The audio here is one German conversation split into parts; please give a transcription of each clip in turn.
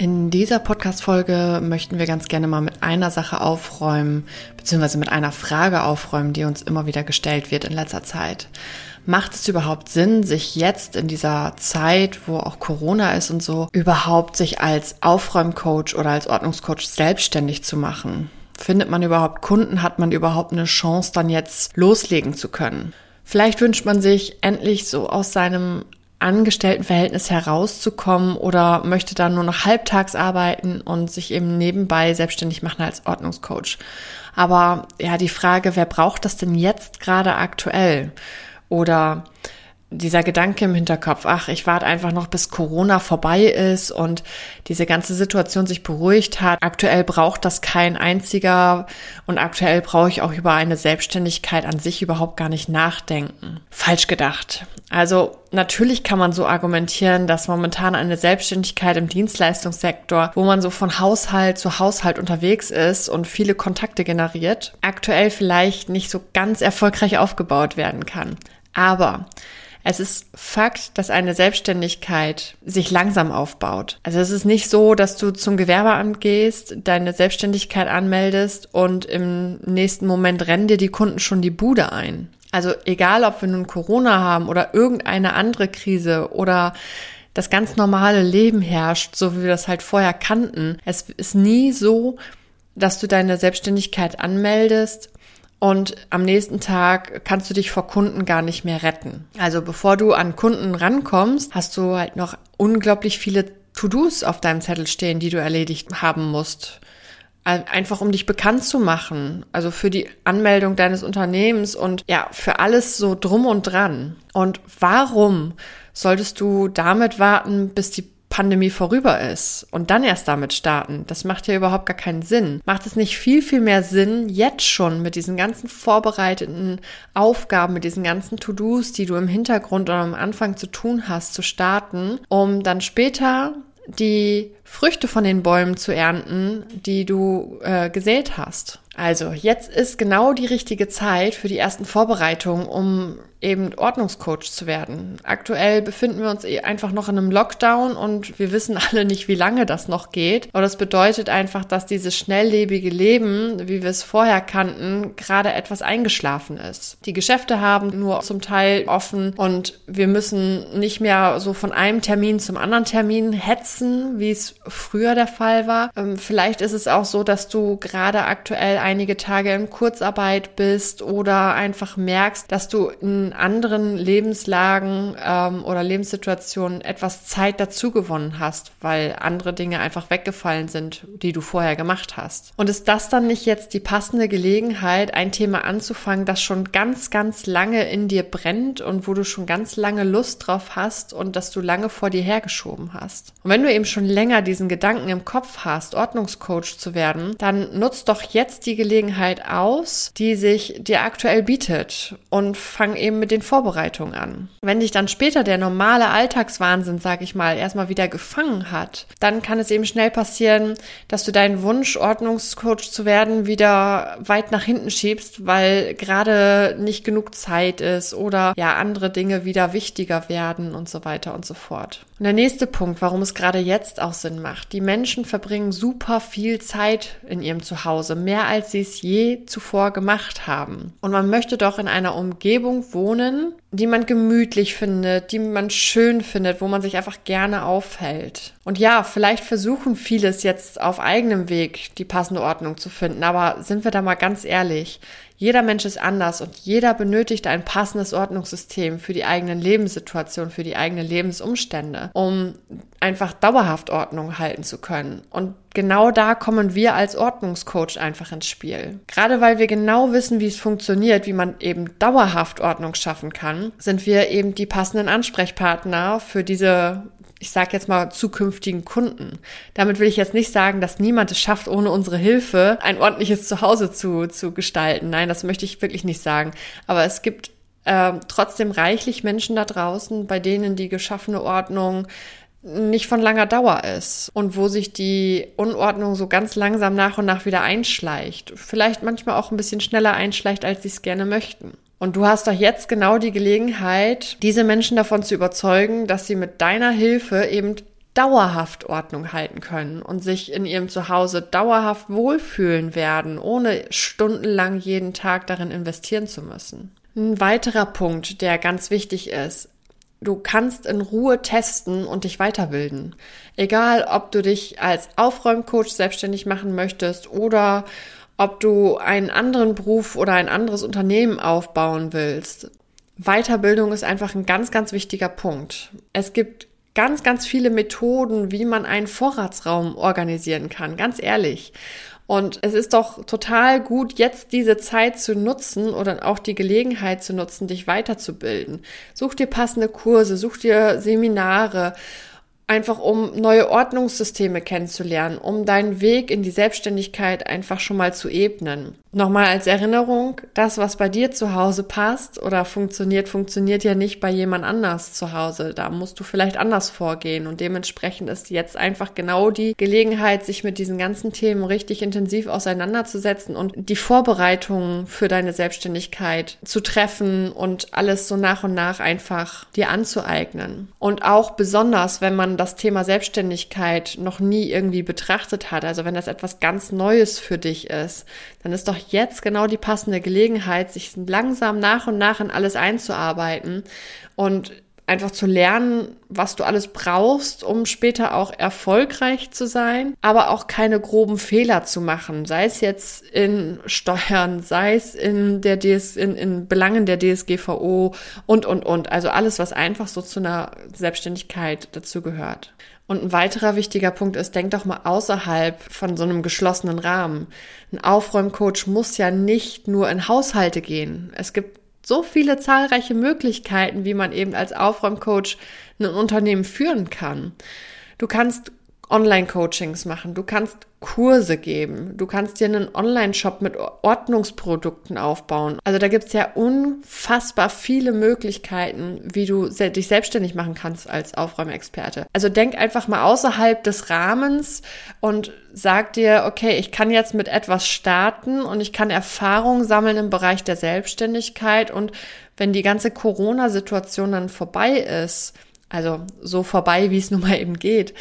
In dieser Podcast-Folge möchten wir ganz gerne mal mit einer Sache aufräumen, beziehungsweise mit einer Frage aufräumen, die uns immer wieder gestellt wird in letzter Zeit. Macht es überhaupt Sinn, sich jetzt in dieser Zeit, wo auch Corona ist und so, überhaupt sich als Aufräumcoach oder als Ordnungscoach selbstständig zu machen? Findet man überhaupt Kunden? Hat man überhaupt eine Chance, dann jetzt loslegen zu können? Vielleicht wünscht man sich endlich so aus seinem Angestelltenverhältnis herauszukommen oder möchte dann nur noch halbtags arbeiten und sich eben nebenbei selbstständig machen als Ordnungscoach. Aber ja, die Frage, wer braucht das denn jetzt gerade aktuell? Oder dieser Gedanke im Hinterkopf, ach, ich warte einfach noch, bis Corona vorbei ist und diese ganze Situation sich beruhigt hat. Aktuell braucht das kein einziger und aktuell brauche ich auch über eine Selbstständigkeit an sich überhaupt gar nicht nachdenken. Falsch gedacht. Also natürlich kann man so argumentieren, dass momentan eine Selbstständigkeit im Dienstleistungssektor, wo man so von Haushalt zu Haushalt unterwegs ist und viele Kontakte generiert, aktuell vielleicht nicht so ganz erfolgreich aufgebaut werden kann. Aber es ist Fakt, dass eine Selbstständigkeit sich langsam aufbaut. Also es ist nicht so, dass du zum Gewerbeamt gehst, deine Selbstständigkeit anmeldest und im nächsten Moment rennen dir die Kunden schon die Bude ein. Also egal, ob wir nun Corona haben oder irgendeine andere Krise oder das ganz normale Leben herrscht, so wie wir das halt vorher kannten. Es ist nie so, dass du deine Selbstständigkeit anmeldest und am nächsten Tag kannst du dich vor Kunden gar nicht mehr retten. Also bevor du an Kunden rankommst, hast du halt noch unglaublich viele To-Dos auf deinem Zettel stehen, die du erledigt haben musst. Einfach um dich bekannt zu machen. Also für die Anmeldung deines Unternehmens und ja, für alles so drum und dran. Und warum solltest du damit warten, bis die Pandemie vorüber ist und dann erst damit starten, das macht ja überhaupt gar keinen Sinn. Macht es nicht viel, viel mehr Sinn, jetzt schon mit diesen ganzen vorbereiteten Aufgaben, mit diesen ganzen To-Dos, die du im Hintergrund oder am Anfang zu tun hast, zu starten, um dann später die Früchte von den Bäumen zu ernten, die du äh, gesät hast. Also jetzt ist genau die richtige Zeit für die ersten Vorbereitungen, um eben Ordnungscoach zu werden. Aktuell befinden wir uns eh einfach noch in einem Lockdown und wir wissen alle nicht, wie lange das noch geht. Aber das bedeutet einfach, dass dieses schnelllebige Leben, wie wir es vorher kannten, gerade etwas eingeschlafen ist. Die Geschäfte haben nur zum Teil offen und wir müssen nicht mehr so von einem Termin zum anderen Termin hetzen, wie es früher der Fall war. Ähm, vielleicht ist es auch so, dass du gerade aktuell einige Tage in Kurzarbeit bist oder einfach merkst, dass du in anderen Lebenslagen ähm, oder Lebenssituationen etwas Zeit dazu gewonnen hast, weil andere Dinge einfach weggefallen sind, die du vorher gemacht hast. Und ist das dann nicht jetzt die passende Gelegenheit, ein Thema anzufangen, das schon ganz, ganz lange in dir brennt und wo du schon ganz lange Lust drauf hast und das du lange vor dir hergeschoben hast? Und wenn du eben schon länger diesen Gedanken im Kopf hast, Ordnungscoach zu werden, dann nutzt doch jetzt die Gelegenheit aus, die sich dir aktuell bietet und fang eben mit den Vorbereitungen an. Wenn dich dann später der normale Alltagswahnsinn, sag ich mal, erstmal wieder gefangen hat, dann kann es eben schnell passieren, dass du deinen Wunsch, Ordnungscoach zu werden, wieder weit nach hinten schiebst, weil gerade nicht genug Zeit ist oder ja andere Dinge wieder wichtiger werden und so weiter und so fort. Und der nächste Punkt, warum es gerade jetzt auch Sinn macht. Die Menschen verbringen super viel Zeit in ihrem Zuhause, mehr als sie es je zuvor gemacht haben. Und man möchte doch in einer Umgebung wohnen, die man gemütlich findet, die man schön findet, wo man sich einfach gerne aufhält. Und ja, vielleicht versuchen vieles jetzt auf eigenem Weg die passende Ordnung zu finden, aber sind wir da mal ganz ehrlich, jeder Mensch ist anders und jeder benötigt ein passendes Ordnungssystem für die eigenen Lebenssituation, für die eigenen Lebensumstände, um einfach dauerhaft Ordnung halten zu können. Und genau da kommen wir als Ordnungscoach einfach ins Spiel. Gerade weil wir genau wissen, wie es funktioniert, wie man eben dauerhaft Ordnung schaffen kann, sind wir eben die passenden Ansprechpartner für diese ich sage jetzt mal, zukünftigen Kunden. Damit will ich jetzt nicht sagen, dass niemand es schafft, ohne unsere Hilfe ein ordentliches Zuhause zu, zu gestalten. Nein, das möchte ich wirklich nicht sagen. Aber es gibt äh, trotzdem reichlich Menschen da draußen, bei denen die geschaffene Ordnung nicht von langer Dauer ist und wo sich die Unordnung so ganz langsam nach und nach wieder einschleicht. Vielleicht manchmal auch ein bisschen schneller einschleicht, als sie es gerne möchten. Und du hast doch jetzt genau die Gelegenheit, diese Menschen davon zu überzeugen, dass sie mit deiner Hilfe eben dauerhaft Ordnung halten können und sich in ihrem Zuhause dauerhaft wohlfühlen werden, ohne stundenlang jeden Tag darin investieren zu müssen. Ein weiterer Punkt, der ganz wichtig ist, Du kannst in Ruhe testen und dich weiterbilden. Egal, ob du dich als Aufräumcoach selbstständig machen möchtest oder ob du einen anderen Beruf oder ein anderes Unternehmen aufbauen willst. Weiterbildung ist einfach ein ganz, ganz wichtiger Punkt. Es gibt ganz, ganz viele Methoden, wie man einen Vorratsraum organisieren kann, ganz ehrlich. Und es ist doch total gut, jetzt diese Zeit zu nutzen oder auch die Gelegenheit zu nutzen, dich weiterzubilden. Such dir passende Kurse, such dir Seminare, einfach um neue Ordnungssysteme kennenzulernen, um deinen Weg in die Selbstständigkeit einfach schon mal zu ebnen. Nochmal als Erinnerung, das, was bei dir zu Hause passt oder funktioniert, funktioniert ja nicht bei jemand anders zu Hause. Da musst du vielleicht anders vorgehen und dementsprechend ist jetzt einfach genau die Gelegenheit, sich mit diesen ganzen Themen richtig intensiv auseinanderzusetzen und die Vorbereitungen für deine Selbstständigkeit zu treffen und alles so nach und nach einfach dir anzueignen. Und auch besonders, wenn man das Thema Selbstständigkeit noch nie irgendwie betrachtet hat, also wenn das etwas ganz Neues für dich ist, dann ist doch jetzt genau die passende Gelegenheit, sich langsam nach und nach in alles einzuarbeiten und einfach zu lernen, was du alles brauchst, um später auch erfolgreich zu sein, aber auch keine groben Fehler zu machen, sei es jetzt in Steuern, sei es in der DS, in, in Belangen der DSGVO und, und, und. Also alles, was einfach so zu einer Selbstständigkeit dazu gehört. Und ein weiterer wichtiger Punkt ist, denk doch mal außerhalb von so einem geschlossenen Rahmen. Ein Aufräumcoach muss ja nicht nur in Haushalte gehen. Es gibt so viele zahlreiche Möglichkeiten, wie man eben als Aufräumcoach ein Unternehmen führen kann. Du kannst Online-Coachings machen, du kannst Kurse geben, du kannst dir einen Online-Shop mit Ordnungsprodukten aufbauen. Also da gibt's ja unfassbar viele Möglichkeiten, wie du dich selbstständig machen kannst als Aufräumexperte. Also denk einfach mal außerhalb des Rahmens und sag dir, okay, ich kann jetzt mit etwas starten und ich kann Erfahrung sammeln im Bereich der Selbstständigkeit und wenn die ganze Corona-Situation dann vorbei ist, also so vorbei, wie es nun mal eben geht,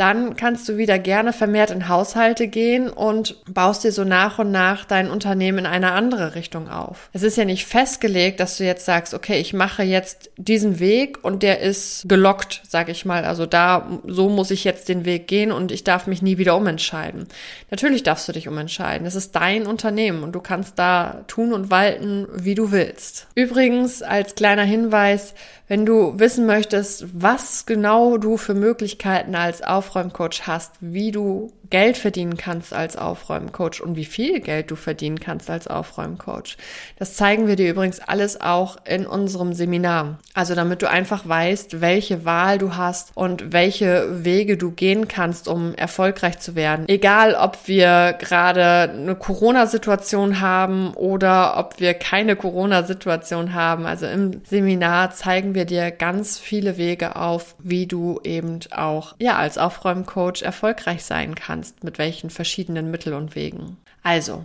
dann kannst du wieder gerne vermehrt in Haushalte gehen und baust dir so nach und nach dein Unternehmen in eine andere Richtung auf. Es ist ja nicht festgelegt, dass du jetzt sagst, okay, ich mache jetzt diesen Weg und der ist gelockt, sag ich mal. Also da, so muss ich jetzt den Weg gehen und ich darf mich nie wieder umentscheiden. Natürlich darfst du dich umentscheiden. Es ist dein Unternehmen und du kannst da tun und walten, wie du willst. Übrigens, als kleiner Hinweis, wenn du wissen möchtest, was genau du für Möglichkeiten als Aufräumcoach hast, wie du Geld verdienen kannst als Aufräumcoach und wie viel Geld du verdienen kannst als Aufräumcoach. Das zeigen wir dir übrigens alles auch in unserem Seminar. Also damit du einfach weißt, welche Wahl du hast und welche Wege du gehen kannst, um erfolgreich zu werden. Egal, ob wir gerade eine Corona-Situation haben oder ob wir keine Corona-Situation haben. Also im Seminar zeigen wir dir ganz viele Wege auf, wie du eben auch, ja, als Aufräumcoach erfolgreich sein kannst, mit welchen verschiedenen Mitteln und Wegen. Also,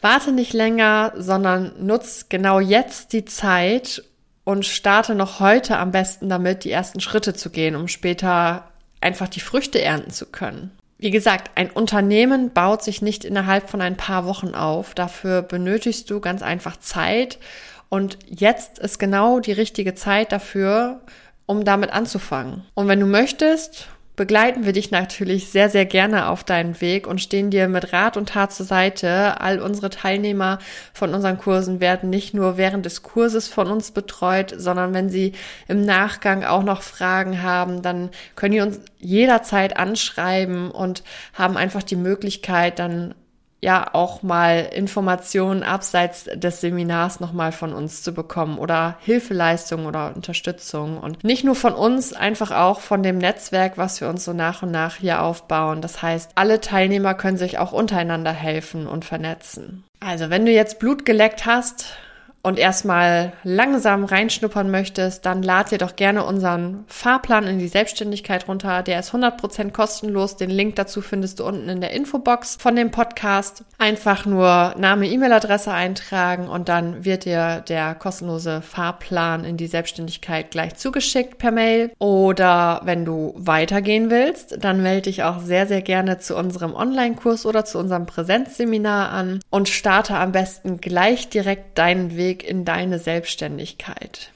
warte nicht länger, sondern nutz genau jetzt die Zeit und starte noch heute am besten damit, die ersten Schritte zu gehen, um später einfach die Früchte ernten zu können. Wie gesagt, ein Unternehmen baut sich nicht innerhalb von ein paar Wochen auf. Dafür benötigst du ganz einfach Zeit. Und jetzt ist genau die richtige Zeit dafür, um damit anzufangen. Und wenn du möchtest, begleiten wir dich natürlich sehr, sehr gerne auf deinen Weg und stehen dir mit Rat und Tat zur Seite. All unsere Teilnehmer von unseren Kursen werden nicht nur während des Kurses von uns betreut, sondern wenn sie im Nachgang auch noch Fragen haben, dann können die uns jederzeit anschreiben und haben einfach die Möglichkeit, dann ja auch mal Informationen abseits des Seminars nochmal von uns zu bekommen oder Hilfeleistung oder Unterstützung und nicht nur von uns, einfach auch von dem Netzwerk, was wir uns so nach und nach hier aufbauen. Das heißt, alle Teilnehmer können sich auch untereinander helfen und vernetzen. Also, wenn du jetzt Blut geleckt hast, und erstmal langsam reinschnuppern möchtest, dann lad dir doch gerne unseren Fahrplan in die Selbstständigkeit runter. Der ist 100% kostenlos. Den Link dazu findest du unten in der Infobox von dem Podcast. Einfach nur Name, E-Mail-Adresse eintragen und dann wird dir der kostenlose Fahrplan in die Selbstständigkeit gleich zugeschickt per Mail. Oder wenn du weitergehen willst, dann melde dich auch sehr, sehr gerne zu unserem Online-Kurs oder zu unserem Präsenzseminar an und starte am besten gleich direkt deinen Weg Weg in deine Selbstständigkeit.